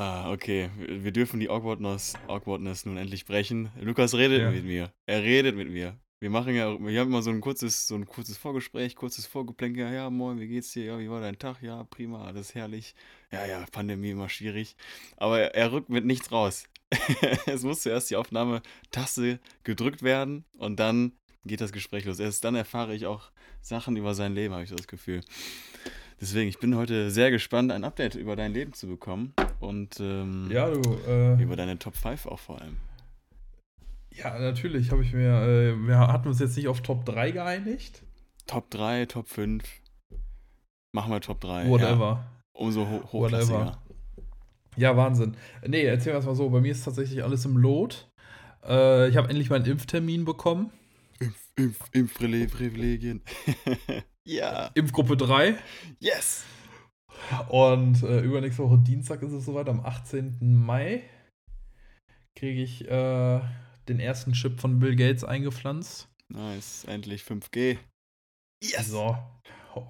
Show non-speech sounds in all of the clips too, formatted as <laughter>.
Ah, okay. Wir dürfen die Awkwardness, Awkwardness nun endlich brechen. Lukas redet Ja. mit mir. Er redet mit mir. Wir machen ja, wir haben immer so ein kurzes, so ein kurzes Vorgespräch, kurzes Vorgeplänkel. Ja, moin, wie geht's dir? Ja, wie war dein Tag? Ja, prima, alles herrlich. Ja, ja, Pandemie immer schwierig. Aber er, er rückt mit nichts raus. <laughs> es muss zuerst die Aufnahmetaste gedrückt werden und dann geht das Gespräch los. Erst dann erfahre ich auch Sachen über sein Leben, habe ich so das Gefühl. Deswegen, ich bin heute sehr gespannt, ein Update über dein Leben zu bekommen und ähm, Ja, du, äh, über deine Top 5 auch vor allem. ja, natürlich habe ich mir, äh, wir hatten uns jetzt nicht auf Top 3 geeinigt. Top 3, Top 5. Machen wir Top 3. Ja, Whatever. umso ho hochklassiger. Ja, Wahnsinn. Nee, erzähl wir mal so, bei mir ist tatsächlich alles im Lot. Äh, ich habe endlich meinen Impftermin bekommen. Impf, Impf, Impfprivilegien. <laughs> ja. Impfgruppe 3. Yes. Und äh, übernächste Woche Dienstag ist es soweit, am 18. Mai kriege ich äh, den ersten Chip von Bill Gates eingepflanzt. Nice. Endlich 5G. So.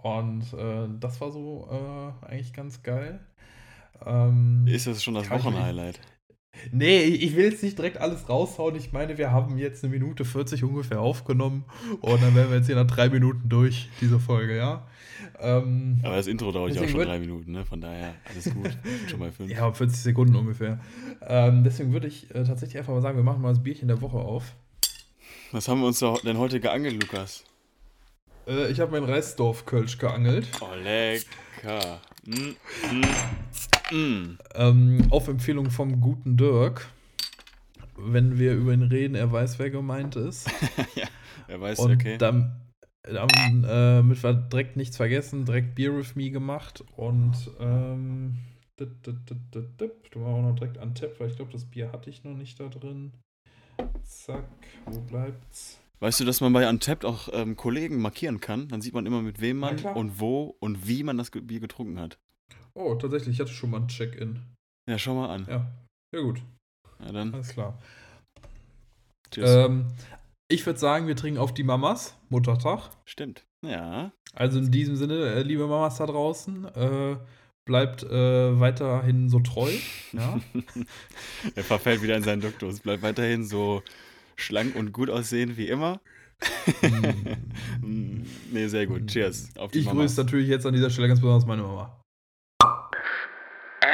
Und äh, das war so äh, eigentlich ganz geil. Ähm, Ist das schon das Wochenhighlight? Nee, ich will jetzt nicht direkt alles raushauen. Ich meine, wir haben jetzt eine Minute 40 ungefähr aufgenommen und dann wären wir jetzt hier nach drei Minuten durch, diese Folge, ja. Ähm, Aber das Intro dauert ja auch schon drei Minuten, ne? Von daher, alles gut. <laughs> Schon bei 5. ja, 40 Sekunden ungefähr. Ähm, deswegen würde ich äh, tatsächlich einfach mal sagen, wir machen mal das Bierchen der Woche auf. Was haben wir uns denn heute geangelt, Lukas? Äh, ich habe mein Reisdorf-Kölsch geangelt. Oh, lecker. Mm, mm, mm. Ähm, auf Empfehlung vom guten Dirk. Wenn wir über ihn reden, er weiß, wer gemeint ist. <laughs> Wer weiß, Und okay. dann, dann äh, mit wir direkt nichts vergessen, direkt Beer with Me gemacht und ähm, dit, dit, dit, dit, dit. du war auch noch direkt an Tap, weil ich glaube, das Bier hatte ich noch nicht da drin. Zack, wo bleibt's? Weißt du, dass man bei Untapped auch ähm, Kollegen markieren kann? Dann sieht man immer, mit wem man und wo und wie man das Bier getrunken hat. Oh, tatsächlich, ich hatte schon mal ein Check-in. Ja, schau mal an. Ja, ja gut, Ja, dann alles klar. tschüss. Ähm, ich würde sagen, wir trinken auf die Mamas, Muttertag. Stimmt. Ja. Also in diesem Sinne, äh, liebe Mamas da draußen, äh, bleibt äh, weiterhin so treu. <laughs> Ja? er verfällt wieder in seinen Duktus. Bleibt weiterhin so schlank und gut aussehen wie immer. <laughs> Mm, nee, sehr gut. Cheers. Auf die Ich Mamas. grüße natürlich jetzt an dieser Stelle ganz besonders meine Mama.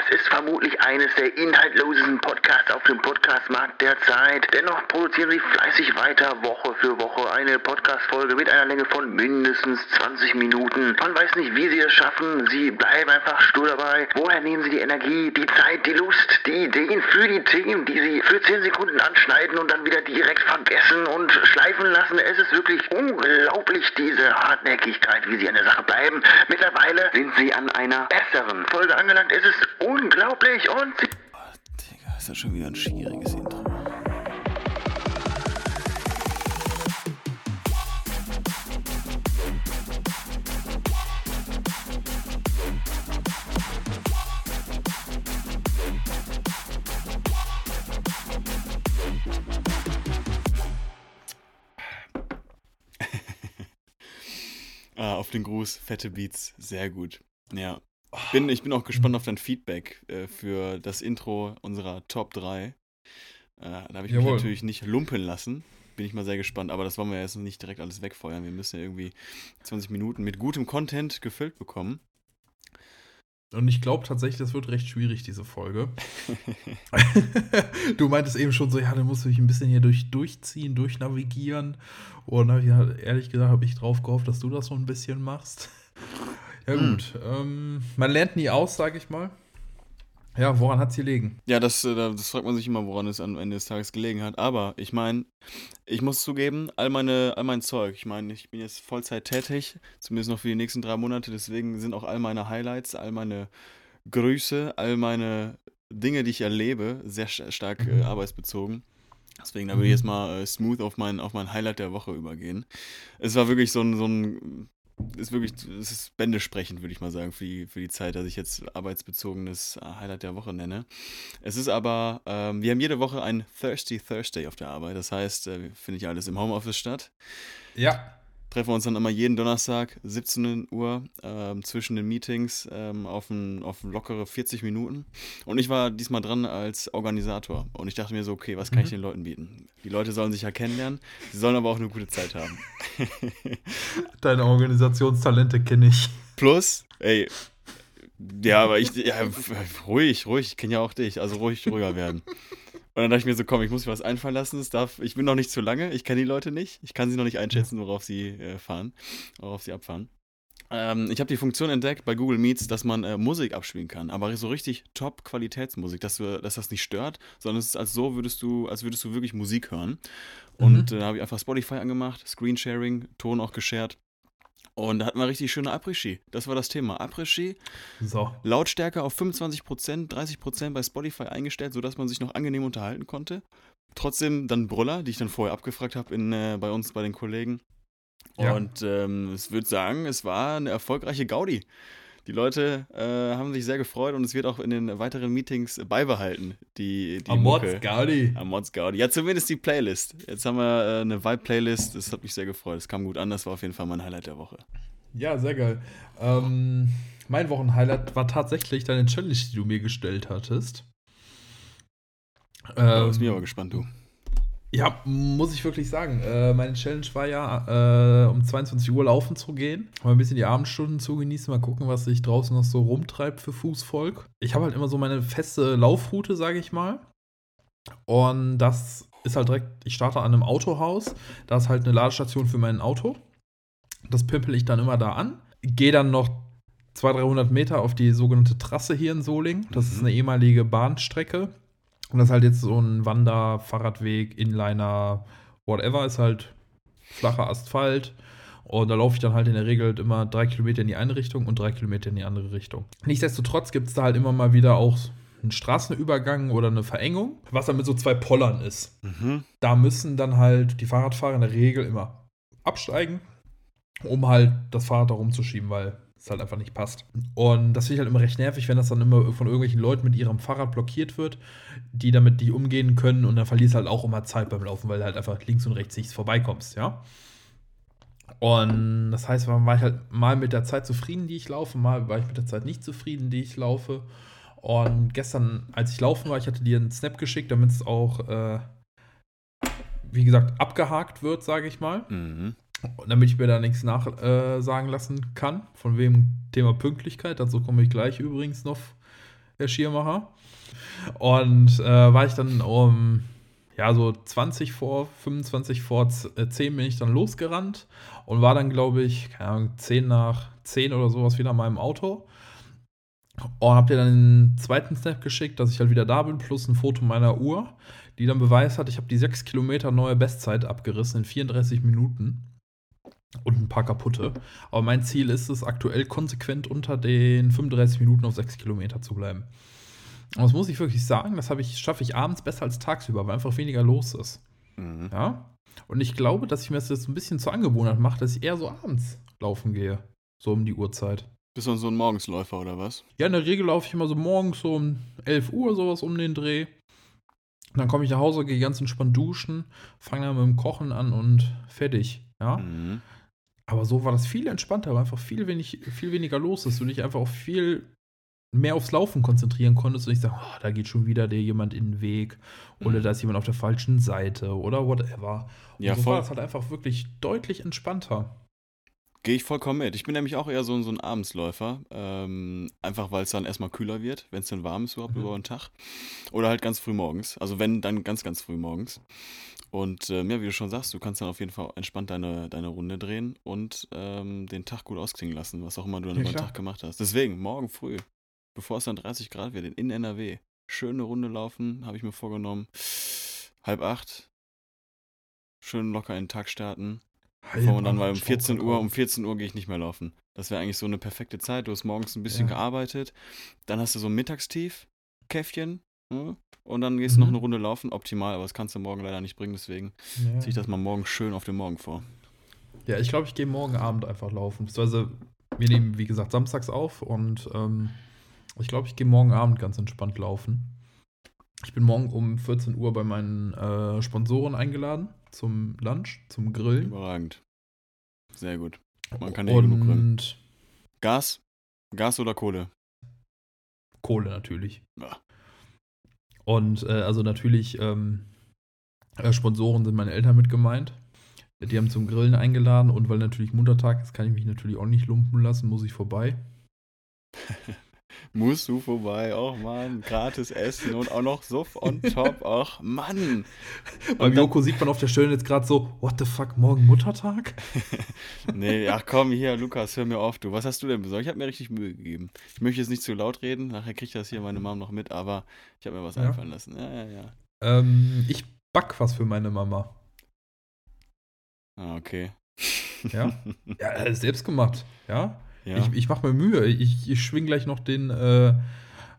Es ist vermutlich eines der inhaltlosesten Podcasts auf dem Podcastmarkt derzeit. Dennoch produzieren sie fleißig weiter, Woche für Woche, eine Podcast-Folge mit einer Länge von mindestens 20 Minuten. Man weiß nicht, wie sie es schaffen. Sie bleiben einfach stur dabei. Woher nehmen sie die Energie, die Zeit, die Lust, die Ideen für die Themen, die sie für 10 Sekunden anschneiden und dann wieder direkt vergessen und schleifen lassen? Es ist wirklich unglaublich, diese Hartnäckigkeit, wie sie an der Sache bleiben. Mittlerweile sind sie an einer besseren Folge angelangt. Es ist unglaublich und sie Digga, ist das schon wieder ein schwieriges Intro. <laughs> ah, auf den Gruß, fette Beats, sehr gut. Ja. Ich bin, ich bin auch gespannt auf dein Feedback äh, für das Intro unserer Top 3. Äh, da habe ich mich Jawohl. natürlich nicht lumpen lassen. Bin ich mal sehr gespannt, aber das wollen wir jetzt nicht direkt alles wegfeuern. Wir müssen ja irgendwie 20 Minuten mit gutem Content gefüllt bekommen. Und ich glaube tatsächlich, das wird recht schwierig, diese Folge. <laughs> <laughs> du meintest eben schon so, ja, da musst du dich ein bisschen hier durch, durchziehen, durchnavigieren. Und ich, ja, ehrlich gesagt, habe ich drauf gehofft, dass du das so ein bisschen machst. Ja, Hm. gut. Ähm, man lernt nie aus, sage ich mal. Ja, woran hat es gelegen? Ja, das, äh, das fragt man sich immer, woran es am Ende des Tages gelegen hat. Aber ich meine, ich muss zugeben, all, meine, all mein Zeug, ich meine, ich bin jetzt Vollzeit tätig, zumindest noch für die nächsten drei Monate, deswegen sind auch all meine Highlights, all meine Grüße, all meine Dinge, die ich erlebe, sehr sta- stark Mhm. äh, arbeitsbezogen. Deswegen, da würde ich jetzt mal äh, smooth auf mein, auf mein Highlight der Woche übergehen. Es war wirklich so ein, so ein ist wirklich, es ist bändesprechend, würde ich mal sagen, für die, für die Zeit, dass ich jetzt arbeitsbezogenes äh, Highlight der Woche nenne. Es ist aber, ähm, wir haben jede Woche ein Thirsty Thursday auf der Arbeit. Das heißt, äh, findet ja alles im Homeoffice statt. Ja. Treffen wir uns dann immer jeden Donnerstag, 17 Uhr, ähm, zwischen den Meetings ähm, auf, ein, auf lockere 40 Minuten. Und ich war diesmal dran als Organisator. Und ich dachte mir so, okay, was kann ich Mhm. den Leuten bieten? Die Leute sollen sich ja kennenlernen, sie sollen aber auch eine gute Zeit haben. <laughs> Deine Organisationstalente kenne ich. Plus, ey, ja, aber ich, ja, ruhig, ruhig, ich kenne ja auch dich, also ruhig ruhiger werden. Und dann dachte ich mir so, komm, ich muss mir was einfallen lassen. Es darf, ich bin noch nicht zu lange, ich kenne die Leute nicht, ich kann sie noch nicht einschätzen, worauf sie äh, fahren, worauf sie abfahren. Ähm, ich habe die Funktion entdeckt bei Google Meets, dass man äh, Musik abspielen kann, aber so richtig Top-Qualitätsmusik, dass, du, dass das nicht stört, sondern es ist als so, würdest du, als würdest du wirklich Musik hören. Und Mhm. äh, da habe ich einfach Spotify angemacht, Screensharing, Ton auch geshared. Und da hatten wir richtig schöne Après-Ski. Das war das Thema. Après-Ski, So. Lautstärke auf 25%, 30% bei Spotify eingestellt, sodass man sich noch angenehm unterhalten konnte. Trotzdem dann Brüller, die ich dann vorher abgefragt habe äh, bei uns, bei den Kollegen. Ja. Und ähm, ich würde sagen, es war eine erfolgreiche Gaudi. Die Leute äh, haben sich sehr gefreut und es wird auch in den weiteren Meetings beibehalten, die, die Mucke. Gaudi. Am Mods Gaudi. Ja, zumindest die Playlist. Jetzt haben wir äh, eine Vibe-Playlist. Das hat mich sehr gefreut. Es kam gut an. Das war auf jeden Fall mein Highlight der Woche. Ja, sehr geil. Ähm, mein Wochenhighlight war tatsächlich deine Challenge, die du mir gestellt hattest. Da Ähm, ist mir aber gespannt, du. Ja, muss ich wirklich sagen. Äh, meine Challenge war ja, äh, um 22 Uhr laufen zu gehen. Mal ein bisschen die Abendstunden zu genießen, mal gucken, was sich draußen noch so rumtreibt für Fußvolk. Ich habe halt immer so meine feste Laufroute, sage ich mal. Und das ist halt direkt, ich starte an einem Autohaus. Da ist halt eine Ladestation für mein Auto. Das pimpel ich dann immer da an. Gehe dann noch 200, 300 Meter auf die sogenannte Trasse hier in Solingen. Das ist Mhm. eine ehemalige Bahnstrecke. Und das ist halt jetzt so ein Wander-, Fahrradweg, Inliner, whatever, ist halt flacher Asphalt. Und da laufe ich dann halt in der Regel halt immer drei Kilometer in die eine Richtung und drei Kilometer in die andere Richtung. Nichtsdestotrotz gibt es da halt immer mal wieder auch einen Straßenübergang oder eine Verengung, was dann mit so zwei Pollern ist. Mhm. Da müssen dann halt die Fahrradfahrer in der Regel immer absteigen, um halt das Fahrrad da rumzuschieben, weil es halt einfach nicht passt. Und das finde ich halt immer recht nervig, wenn das dann immer von irgendwelchen Leuten mit ihrem Fahrrad blockiert wird, die damit nicht umgehen können und dann verlierst halt auch immer Zeit beim Laufen, weil halt einfach links und rechts nichts vorbeikommst, ja. Und das heißt, man war ich halt mal mit der Zeit zufrieden, die ich laufe, mal war ich mit der Zeit nicht zufrieden, die ich laufe. Und gestern, als ich laufen war, ich hatte dir einen Snap geschickt, damit es auch, äh, wie gesagt, abgehakt wird, sage ich mal. Mhm. Damit ich mir da nichts nachsagen äh, lassen kann. Von wem Thema Pünktlichkeit. Dazu komme ich gleich übrigens noch, Herr Schiermacher. Und äh, war ich dann um, ja, so 20 vor, 25 vor z- äh, 10 bin ich dann losgerannt und war dann, glaube ich, keine Ahnung, 10 nach 10 oder sowas wieder in meinem Auto. Und hab dir dann den zweiten Snap geschickt, dass ich halt wieder da bin, plus ein Foto meiner Uhr, die dann Beweis hat, ich habe die 6 Kilometer neue Bestzeit abgerissen in 34 Minuten. Und ein paar kaputte. Aber mein Ziel ist es, aktuell konsequent unter den 35 Minuten auf 6 Kilometer zu bleiben. Und das muss ich wirklich sagen, das habe ich, schaffe ich abends besser als tagsüber, weil einfach weniger los ist. Mhm. Ja? Und ich glaube, dass ich mir das jetzt ein bisschen zur Angewohnheit mache, dass ich eher so abends laufen gehe. So um die Uhrzeit. Bist du so ein Morgensläufer oder was? Ja, in der Regel laufe ich immer so morgens so um 11 Uhr sowas um den Dreh. Und dann komme ich nach Hause, gehe ganz entspannt duschen, fange dann mit dem Kochen an und fertig. Ja. Mhm. Aber so war das viel entspannter, weil einfach viel, wenig, viel weniger los ist und ich einfach auch viel mehr aufs Laufen konzentrieren konntest und ich sage, oh, da geht schon wieder dir jemand in den Weg oder Mhm. da ist jemand auf der falschen Seite oder whatever. Und Ja, so voll. war das halt einfach wirklich deutlich entspannter. Gehe ich vollkommen mit. Ich bin nämlich auch eher so, ein- so ein Abendsläufer. Ähm, einfach weil es dann erstmal kühler wird, wenn es dann warm ist überhaupt Mhm. über den Tag. Oder halt ganz früh morgens. Also wenn, dann ganz, ganz früh morgens. Und ähm, ja, wie du schon sagst, du kannst dann auf jeden Fall entspannt deine, deine Runde drehen und ähm, den Tag gut ausklingen lassen, was auch immer du dann Ja, über den. Tag gemacht hast. Deswegen, morgen früh, bevor es dann 30 Grad wird, in NRW, schöne Runde laufen, habe ich mir vorgenommen. Halb acht. Schön locker in den Tag starten. Bevor man dann, weil um 14 Uhr, um 14 Uhr gehe ich nicht mehr laufen. Das wäre eigentlich so eine perfekte Zeit. Du hast morgens ein bisschen Ja. gearbeitet, dann hast du so ein Mittagstief, Käffchen? Und dann gehst du noch Mhm. eine Runde laufen. Optimal, aber das kannst du morgen leider nicht bringen, deswegen Ja. ziehe ich das mal morgen schön auf den Morgen vor. Ja, ich glaube, ich gehe morgen Abend einfach laufen. Beziehungsweise, wir nehmen, wie gesagt, samstags auf und ähm, ich glaube, ich gehe morgen Abend ganz entspannt laufen. Ich bin morgen um 14 Uhr bei meinen äh, Sponsoren eingeladen zum Lunch, zum Grillen. Überragend. Sehr gut. Man kann nicht genug rennen. Und Gas? Gas oder Kohle? Kohle natürlich. Ja. Und äh, also natürlich, ähm, äh, Sponsoren sind meine Eltern mit gemeint. Die haben zum Grillen eingeladen und weil natürlich Muttertag ist, kann ich mich natürlich auch nicht lumpen lassen, muss ich vorbei. <laughs> Musst du vorbei, oh Mann, gratis essen und auch noch Suff on <laughs> top, ach Mann. Beim Joko sieht man auf der Stirn jetzt gerade so, what the fuck, morgen Muttertag? <laughs> Nee, ach komm, hier, Lukas, hör mir auf, du. Was hast du denn besorgt? Ich habe mir richtig Mühe gegeben. Ich möchte jetzt nicht zu laut reden, nachher kriegt das hier meine Mom noch mit, aber ich habe mir was Ja. einfallen lassen. Ja, ja, ja. Ähm, ich back was für meine Mama. Ah, okay. Ja? <laughs> Ja, äh, selbst gemacht, ja? Ja. Ich, ich mache mir Mühe. Ich, ich schwing gleich noch den äh,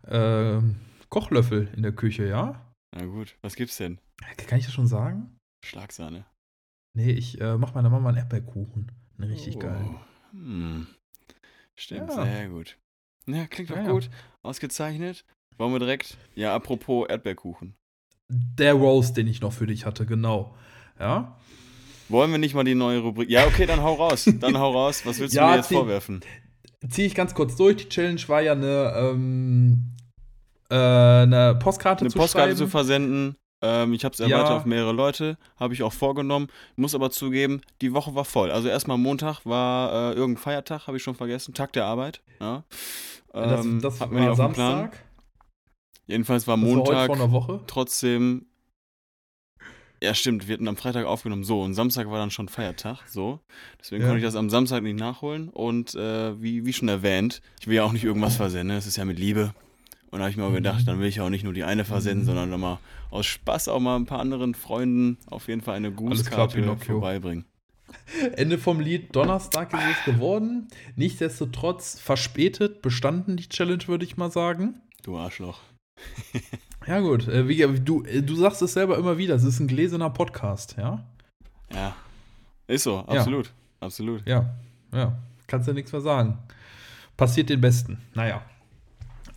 äh, Kochlöffel in der Küche, ja? Na gut, was gibt's denn? Kann ich das schon sagen? Schlagsahne. Nee, ich äh, mache meiner Mama einen Erdbeerkuchen. Einen richtig Oh. geil. Hm. Stimmt, Ja. sehr gut. Ja, klingt doch Ja, ja. gut. Ausgezeichnet. Wollen wir direkt? Ja, apropos Erdbeerkuchen. Der Roast, den ich noch für dich hatte, genau. Ja? Wollen wir nicht mal die neue Rubrik? Ja, okay, dann hau raus. <laughs> Dann hau raus. Was willst du Ja, mir jetzt zieh- vorwerfen? Ziehe ich ganz kurz durch. Die Challenge war ja eine, ähm, äh, eine Postkarte Eine zu Postkarte schreiben. zu versenden. Ähm, ich habe es Ja. erweitert auf mehrere Leute. Habe ich auch vorgenommen. Muss aber zugeben, die Woche war voll. Also erstmal Montag war äh, irgendein Feiertag, habe ich schon vergessen. Tag der Arbeit. Ja. das Ähm, das hatten wir nicht war. Samstag. Jedenfalls war Das war heute Montag vor einer Woche. trotzdem. Ja, stimmt, wir hatten am Freitag aufgenommen. So, und Samstag war dann schon Feiertag. So. Deswegen Ja. konnte ich das am Samstag nicht nachholen. Und äh, wie, wie schon erwähnt, ich will ja auch nicht irgendwas versenden. Es ist ja mit Liebe. Und da habe ich mir auch Mhm. gedacht, dann will ich ja auch nicht nur die eine versenden, Mhm. sondern dann mal aus Spaß auch mal ein paar anderen Freunden auf jeden Fall eine Grußkarte Pinocchio. vorbeibringen. Ende vom Lied Donnerstag ist es geworden. Nichtsdestotrotz verspätet bestanden die Challenge, würde ich mal sagen. Du Arschloch. <laughs> Ja, gut. Äh, wie, du, äh, du sagst es selber immer wieder, es ist ein gläserner Podcast, ja? Ja. Ist so, absolut. Absolut. Ja, ja. Kannst ja nichts mehr sagen. Passiert den Besten. Naja.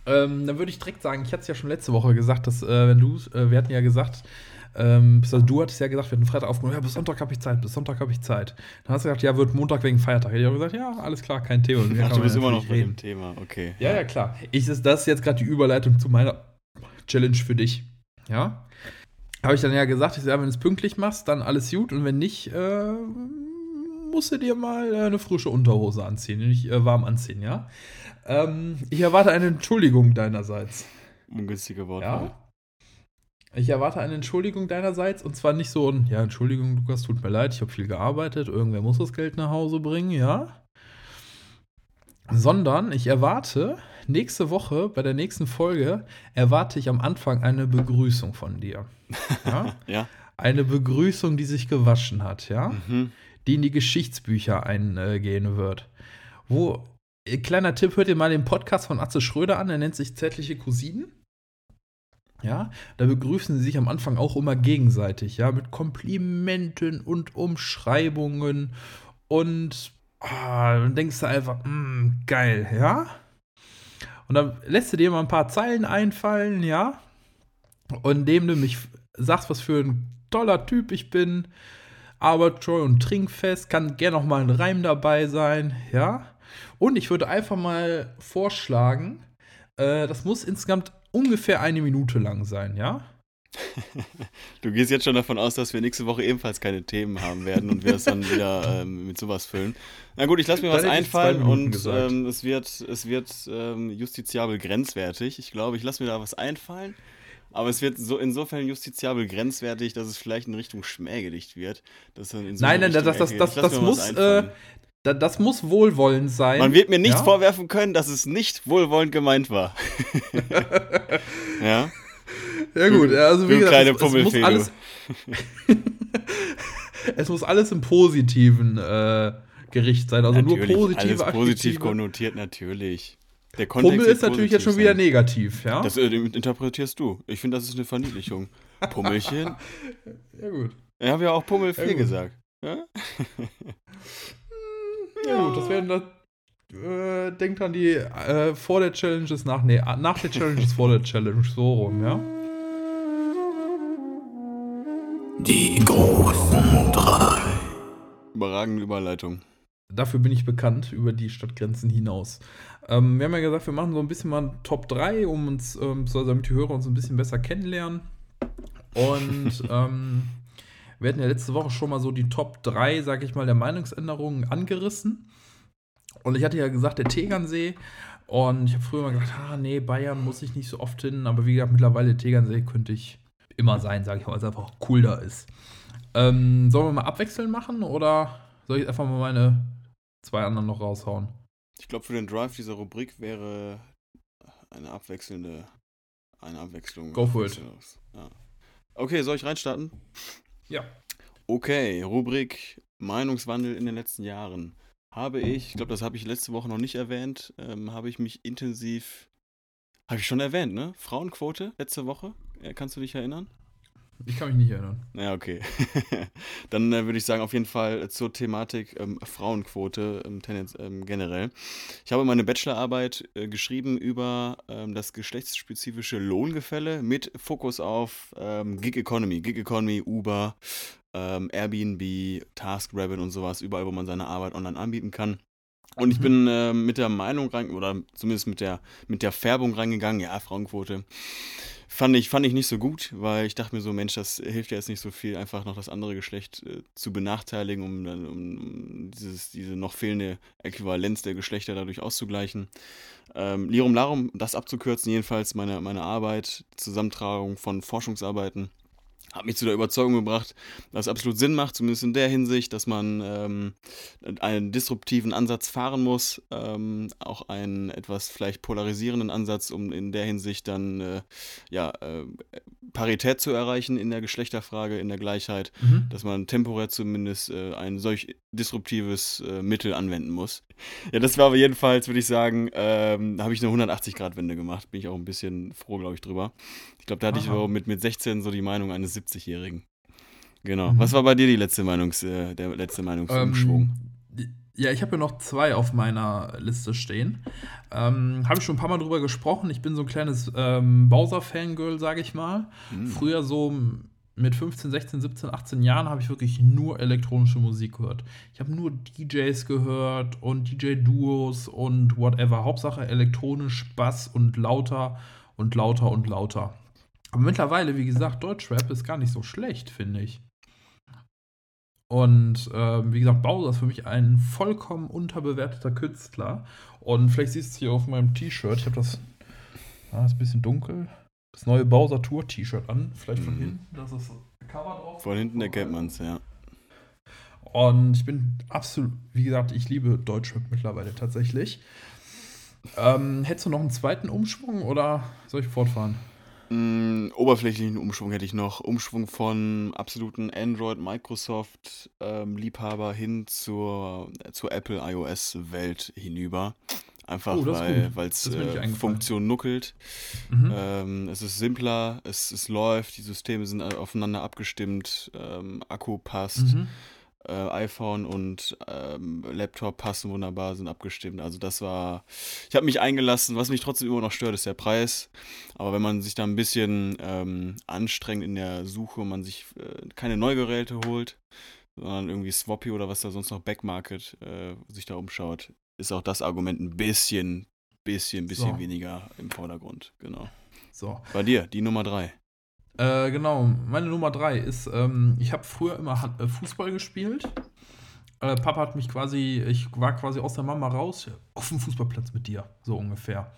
Ähm, dann würde ich direkt sagen, ich hatte es ja schon letzte Woche gesagt, dass, äh, wenn du, äh, wir hatten ja gesagt, ähm, also du hattest ja gesagt, wir hatten Freitag aufgenommen, ja, bis Sonntag habe ich Zeit, bis Sonntag habe ich Zeit. Dann hast du gesagt, ja, wird Montag wegen Feiertag. Hätte ich auch gesagt, ja, alles klar, kein Thema. Ach, du bist immer noch bei reden. dem Thema. Okay. Ja, ja, klar. Ich, das das ist jetzt gerade die Überleitung zu meiner Challenge für dich. Ja. Habe ich dann ja gesagt, ich sage, wenn du es pünktlich machst, dann alles gut. Und wenn nicht, äh, musst du dir mal äh, eine frische Unterhose anziehen, nicht äh, warm anziehen, ja. Ähm, ich erwarte eine Entschuldigung deinerseits. Ungünstige Wortwahl. Ja. Ich erwarte eine Entschuldigung deinerseits und zwar nicht so ein, ja, Entschuldigung, Lukas, tut mir leid, ich habe viel gearbeitet, irgendwer muss das Geld nach Hause bringen, ja. Sondern ich erwarte, nächste Woche, bei der nächsten Folge, erwarte ich am Anfang eine Begrüßung von dir. Ja? <laughs> Ja. Eine Begrüßung, die sich gewaschen hat, ja Mhm. die in die Geschichtsbücher eingehen wird. Wo, äh, kleiner Tipp, hört ihr mal den Podcast von Atze Schröder an, der nennt sich Zärtliche Cousinen. Ja, da begrüßen sie sich am Anfang auch immer gegenseitig, ja, mit Komplimenten und Umschreibungen und ah, dann denkst du einfach, mm, geil, ja. Und dann lässt du dir mal ein paar Zeilen einfallen, ja. Und indem du mich sagst, was für ein toller Typ ich bin, Arbeitsscheu und Trinkfest, kann gerne noch mal ein Reim dabei sein, ja. Und ich würde einfach mal vorschlagen, äh, das muss insgesamt ungefähr eine Minute lang sein, ja. Du gehst jetzt schon davon aus, dass wir nächste Woche ebenfalls keine Themen haben werden und wir es dann wieder <laughs> ähm, mit sowas füllen. Na gut, ich lasse mir Dann was einfallen und ähm, es wird, es wird ähm, justiziabel grenzwertig. Ich glaube, ich lasse mir da was einfallen. Aber es wird so insofern justiziabel grenzwertig, dass es vielleicht in Richtung Schmähgedicht wird. Dass dann in so Nein, nein, das, das, das, das, was muss, äh, da, das muss wohlwollend sein. Man wird mir nicht ja? vorwerfen können, dass es nicht wohlwollend gemeint war. <laughs> ja? Ja gut, also wie gesagt, es, es, muss alles, <laughs> es muss alles im positiven äh, Gericht sein, also nur natürlich, positive alles positiv Adjektive. konnotiert, natürlich. Der Kontext Pummel ist natürlich positiv jetzt schon wieder sein. negativ, ja? Das äh, interpretierst du. Ich finde, das ist eine Verniedlichung. <laughs> Pummelchen. ja gut. Ich habe ja auch Pummel 4 Ja, gesagt. Ja? Ja, gut, das werden das. Äh, denkt an die äh, vor der Challenge ist nach, nee, nach der Challenge ist vor der Challenge, so rum, ja? Die großen drei. Überragende Überleitung. dafür bin ich bekannt, über die Stadtgrenzen hinaus. Ähm, wir haben ja gesagt, wir machen so ein bisschen mal Top 3, um uns, ähm, so, damit die Hörer uns ein bisschen besser kennenlernen. Und <laughs> ähm, wir hatten ja letzte Woche schon mal so die Top 3, sag ich mal, der Meinungsänderungen angerissen. Und ich hatte ja gesagt, der Tegernsee. Und ich habe früher mal gesagt, ah, nee, Bayern muss ich nicht so oft hin. Aber wie gesagt, mittlerweile Tegernsee könnte ich immer sein, sage ich mal, weil es einfach cool da ist. Ähm, sollen wir mal abwechselnd machen oder soll ich einfach mal meine zwei anderen noch raushauen? Ich glaube, für den Drive dieser Rubrik wäre eine abwechselnde, eine Abwechslung. Go for it. Ja. Okay, soll ich reinstarten? Ja. Okay, Rubrik Meinungswandel in den letzten Jahren. Habe ich, ich glaube, das habe ich letzte Woche noch nicht erwähnt, ähm, habe ich mich intensiv, habe ich schon erwähnt, ne? Frauenquote letzte Woche. Äh, kannst du dich erinnern? Ich kann mich nicht erinnern. Ja, okay. <laughs> Dann äh, würde ich sagen, auf jeden Fall zur Thematik ähm, Frauenquote ähm, tendenz, ähm, generell. Ich habe meine Bachelorarbeit äh, geschrieben über ähm, das geschlechtsspezifische Lohngefälle mit Fokus auf ähm, Gig Economy. Gig Economy, Uber, ähm, Airbnb, TaskRabbit und sowas, überall, wo man seine Arbeit online anbieten kann. Und ich mhm. bin äh, mit der Meinung rein, oder zumindest mit der, mit der Färbung reingegangen, ja, Frauenquote Fand ich, fand ich nicht so gut, weil ich dachte mir so, Mensch, das hilft ja jetzt nicht so viel, einfach noch das andere Geschlecht äh, zu benachteiligen, um, um, um dieses, diese noch fehlende Äquivalenz der Geschlechter dadurch auszugleichen. Ähm, Lirum Larum, das abzukürzen, jedenfalls meine, meine Arbeit, Zusammentragung von Forschungsarbeiten hat mich zu der Überzeugung gebracht, dass es absolut Sinn macht, zumindest in der Hinsicht, dass man ähm, einen disruptiven Ansatz fahren muss, ähm, auch einen etwas vielleicht polarisierenden Ansatz, um in der Hinsicht dann äh, ja, äh, Parität zu erreichen in der Geschlechterfrage, in der Gleichheit, mhm. dass man temporär zumindest äh, ein solch disruptives äh, Mittel anwenden muss. Ja, das war aber jedenfalls, würde ich sagen, ähm, da habe ich eine 180-Grad-Wende gemacht. Bin ich auch ein bisschen froh, glaube ich, drüber. Ich glaube, da hatte Aha. ich mit, mit 16 so die Meinung eines 70-Jährigen. Genau. Mhm. Was war bei dir die letzte Meinungs, äh, der letzte Meinungsumschwung? Ähm, ja, ich habe ja noch zwei auf meiner Liste stehen. Ähm, habe ich schon ein paar Mal drüber gesprochen. Ich bin so ein kleines ähm, Bowser-Fangirl, sage ich mal. Mhm. Früher so mit 15, 16, 17, 18 Jahren habe ich wirklich nur elektronische Musik gehört. Ich habe nur DJs gehört und DJ-Duos und whatever. Hauptsache elektronisch, Bass und lauter und lauter und lauter. Aber mittlerweile, wie gesagt, Deutschrap ist gar nicht so schlecht, finde ich. Und äh, wie gesagt, Bowser ist für mich ein vollkommen unterbewerteter Künstler. Und vielleicht siehst du es hier auf meinem T-Shirt. Ich habe das. Ah, ist ein bisschen dunkel das neue Bowser Tour T-Shirt an. Vielleicht von mhm. hinten, das ist Cover drauf. Von hinten erkennt man es, ja. Und ich bin absolut, wie gesagt, ich liebe Deutschrap mittlerweile tatsächlich. Ähm, hättest du noch einen zweiten Umschwung oder soll ich fortfahren? Mm, oberflächlichen Umschwung hätte ich noch. Umschwung von absoluten Android, Microsoft ähm, Liebhaber hin zur, zur Apple iOS Welt hinüber. Einfach oh, weil es äh, Funktion nuckelt. Mhm. Ähm, es ist simpler, es, es läuft, die Systeme sind aufeinander abgestimmt, ähm, Akku passt. Mhm. Äh, iPhone und ähm, Laptop passen wunderbar, sind abgestimmt. Also das war, ich habe mich eingelassen. Was mich trotzdem immer noch stört, ist der Preis. Aber wenn man sich da ein bisschen ähm, anstrengt in der Suche und man sich äh, keine Neugeräte holt, sondern irgendwie Swappy oder was da sonst noch Backmarket äh, sich da umschaut, ist auch das Argument ein bisschen, bisschen, bisschen so. weniger im Vordergrund. Genau. So. Bei dir, die Nummer drei. Äh, genau, meine Nummer drei ist, ähm, ich habe früher immer äh, Fußball gespielt. Äh, Papa hat mich quasi, ich war quasi aus der Mama raus, auf dem Fußballplatz mit dir, so ungefähr.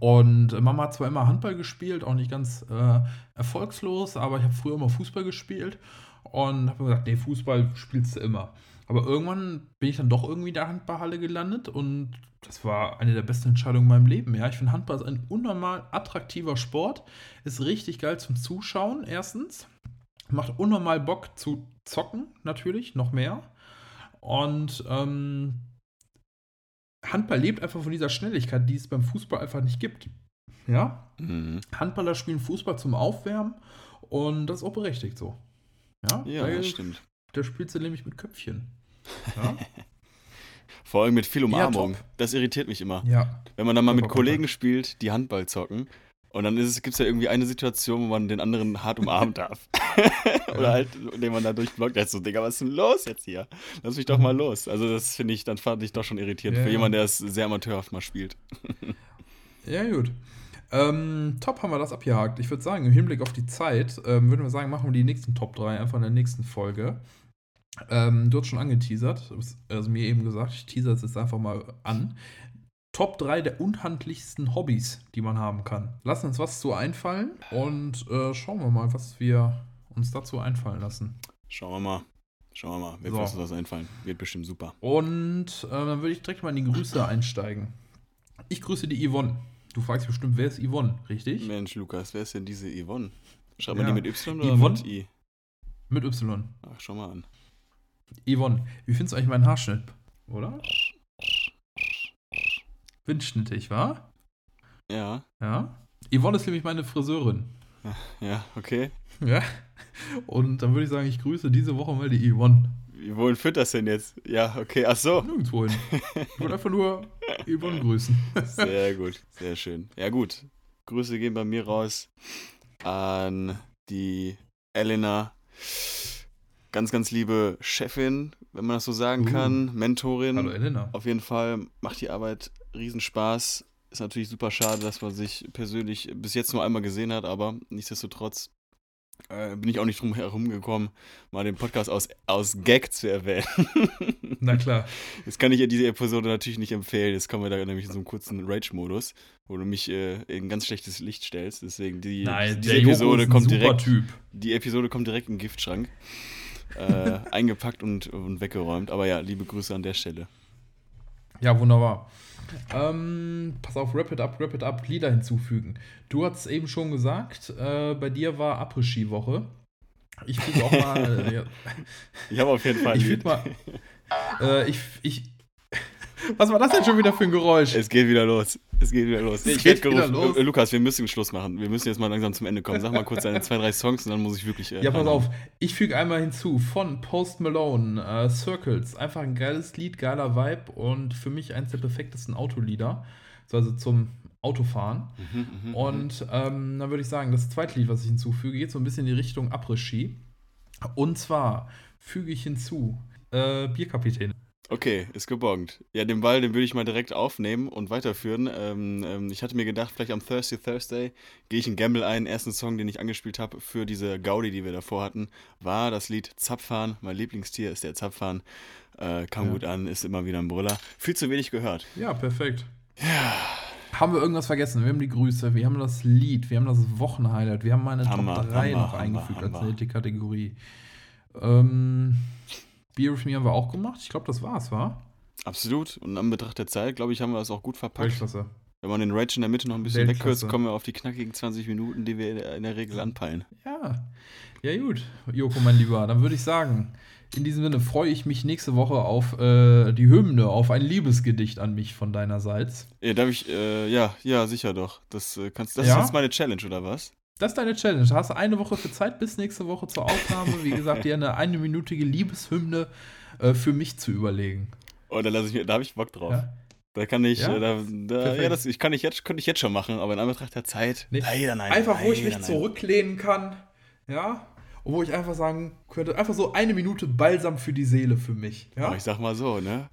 Und Mama hat zwar immer Handball gespielt, auch nicht ganz äh, erfolgslos, aber ich habe früher immer Fußball gespielt und habe mir gesagt, nee, Fußball spielst du immer. Aber irgendwann bin ich dann doch irgendwie in der Handballhalle gelandet und das war eine der besten Entscheidungen in meinem Leben. Ja, ich finde Handball ist ein unnormal attraktiver Sport, ist richtig geil zum Zuschauen, erstens. Macht unnormal Bock zu zocken, natürlich, noch mehr. Und ähm, Handball lebt einfach von dieser Schnelligkeit, die es beim Fußball einfach nicht gibt. Ja? Mhm. Handballer spielen Fußball zum Aufwärmen und das ist auch berechtigt so. Ja, ja das stimmt. Da spielst du nämlich mit Köpfchen. Ja? <laughs> Vor allem mit viel Umarmung. Ja, das irritiert mich immer. Ja. Wenn man dann mal mit Kollegen spielt, die Handball zocken Und dann gibt es ja irgendwie eine Situation, wo man den anderen hart umarmen <laughs> darf. <laughs> Oder halt, indem man da durchblockt. Jetzt so, Digga, was ist denn los jetzt hier? Lass mich doch mal los. Also, das finde ich, dann fand ich doch schon irritierend Ja, für jemanden, der es sehr amateurhaft mal spielt. Ja, gut. Ähm, top haben wir das abgehakt. Ich würde sagen, im Hinblick auf die Zeit, ähm, würden wir sagen, machen wir die nächsten Top 3 einfach in der nächsten Folge. Ähm, du hast schon angeteasert, du hast also mir eben gesagt, ich teaser es jetzt einfach mal an. Top 3 der unhandlichsten Hobbys, die man haben kann. Lass uns was zu einfallen und äh, schauen wir mal, was wir uns dazu einfallen lassen. Schauen wir mal. Schauen wir mal. Wird So. uns was einfallen. Wird bestimmt super. Und äh, dann würde ich direkt mal in die Grüße einsteigen. Ich grüße die Yvonne. Du fragst bestimmt, wer ist Yvonne, richtig? Mensch, Lukas, wer ist denn diese Yvonne? Schreibt man Ja. die mit Y oder Yvonne? mit I? Mit Y. Ach, schau mal an. Yvonne, wie findest du eigentlich meinen Haarschnitt? Oder? Windschnittig, wa? Ja, Ja. Yvonne ist nämlich meine Friseurin. ja, okay. Ja. Und dann würde ich sagen, ich grüße diese Woche mal die Yvonne. Wohin führt das denn jetzt? Ja, okay, ach so. Nirgendwo hin. Ich wollte einfach nur Yvonne grüßen. Sehr gut, sehr schön. Ja, gut. Grüße gehen bei mir raus an die Elena. Ganz, ganz liebe Chefin, wenn man das so sagen Uh. kann. Mentorin. Hallo Elena. Auf jeden Fall macht die Arbeit Riesenspaß. Ist natürlich super schade, dass man sich persönlich bis jetzt nur einmal gesehen hat, aber nichtsdestotrotz äh, bin ich auch nicht drum herum gekommen, mal den Podcast aus, aus Gag zu erwähnen. <laughs> Na klar. Jetzt kann ich dir diese Episode natürlich nicht empfehlen. Jetzt kommen wir da nämlich in so einen kurzen Rage-Modus, wo du mich äh, in ganz schlechtes Licht stellst. Deswegen die, diese der Joko Episode kommt direkt. Typ. Die Episode kommt direkt in den Giftschrank. Äh, <laughs> eingepackt und, und weggeräumt. Aber ja, liebe Grüße an der Stelle. Ja, wunderbar. Ähm, pass auf, Wrap it up, Wrap it up, Lieder hinzufügen. Du hast eben schon gesagt, äh, bei dir war Après-Ski-Woche. Ich füge auch mal. <laughs> äh, ja, Ich habe auf jeden Fall ich füge mal. Äh, ich, ich. Was war das denn schon wieder für ein Geräusch? Es geht wieder los. Es geht wieder los. Es ich geht werd wieder gerufen. los. Lukas, wir müssen Schluss machen. Wir müssen jetzt mal langsam zum Ende kommen. Sag mal kurz deine zwei, drei Songs und dann muss ich wirklich. Äh, Ja, pass auf. Ich füge einmal hinzu von Post Malone, äh, Circles. Einfach ein geiles Lied, geiler Vibe und für mich eins der perfektesten Autolieder. So, Also zum Autofahren. Mhm, mhm, Und ähm, dann würde ich sagen, das zweite Lied, was ich hinzufüge, geht so ein bisschen in die Richtung Après-Ski. Und zwar füge ich hinzu äh, Bierkapitän. Okay, ist gebongt. Ja, den Ball, den würde ich mal direkt aufnehmen und weiterführen. Ähm, ähm, ich hatte mir gedacht, vielleicht am Thursday Thursday gehe ich einen Gamble ein. Ersten Song, den ich angespielt habe für diese Gaudi, die wir davor hatten, war das Lied Zapfhahn. Mein Lieblingstier ist der Zapfhahn. Äh, kam Ja. gut an, ist immer wieder ein Brüller. Viel zu wenig gehört. Ja, perfekt. Haben wir irgendwas vergessen? Wir haben die Grüße, wir haben das Lied, wir haben das Wochenhighlight, wir haben meine Hammer, Top 3 Hammer, noch Hammer, eingefügt als nette Kategorie. Ähm, Beer with Me haben wir auch gemacht. Ich glaube, das war's, war? Absolut. Und an Betracht der Zeit, glaube ich, haben wir das auch gut verpackt. Weltklasse. Wenn man den Rage in der Mitte noch ein bisschen Weltklasse. wegkürzt, kommen wir auf die knackigen 20 Minuten, die wir in der Regel anpeilen. Ja. Ja, gut, Joko, mein Lieber. Dann würde ich sagen, in diesem Sinne freue ich mich nächste Woche auf äh, die Hymne, auf ein Liebesgedicht an mich von deinerseits. Ja, darf ich, äh, ja, ja, sicher doch. Das äh, kannst, das Ja? ist jetzt meine Challenge, oder was? Das ist deine Challenge. Hast du eine Woche für Zeit bis nächste Woche zur Aufnahme. Wie gesagt, dir eine einminütige Liebeshymne äh, für mich zu überlegen. Oh, da lasse ich mir, da habe ich Bock drauf. Ja? Da kann ich, Ja? äh, da, da, ja, das ich kann ich jetzt, könnte ich jetzt schon machen, aber in Anbetracht der Zeit, Nee. leider nein. Einfach, wo ich leider mich nein. zurücklehnen kann. Ja? Und wo ich einfach sagen könnte, einfach so eine Minute Balsam für die Seele für mich. Ja? Aber ich sag mal so, ne?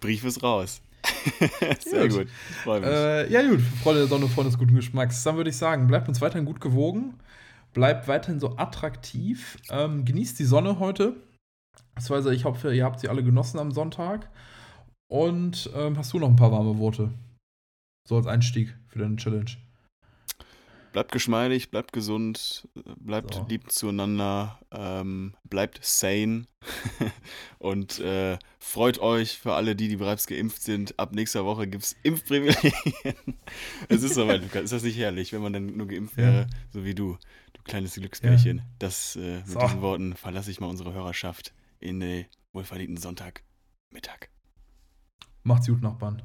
Brief ist raus. <laughs> Sehr Gut. gut. Ich freue mich. Äh, ja, gut, Freunde der Sonne, Freunde des guten Geschmacks. Dann würde ich sagen, bleibt uns weiterhin gut gewogen. Bleibt weiterhin so attraktiv. Ähm, genießt die Sonne heute. Beziehungsweise, ich hoffe, ihr habt sie alle genossen am Sonntag. Und ähm, hast du noch ein paar warme Worte? So als Einstieg für deine Challenge. Bleibt geschmeidig, bleibt gesund, bleibt So. lieb zueinander, ähm, bleibt sane <laughs> und äh, freut euch für alle, die, die bereits geimpft sind. Ab nächster Woche gibt es Impfprivilegien. <laughs> es ist soweit, Lukas. Ist das nicht herrlich, wenn man dann nur geimpft Ja. wäre, so wie du, du kleines Glückspärchen. Das, äh, mit So. diesen Worten verlasse ich mal unsere Hörerschaft in den wohlverdienten Sonntagmittag. Macht's gut, Nachbarn.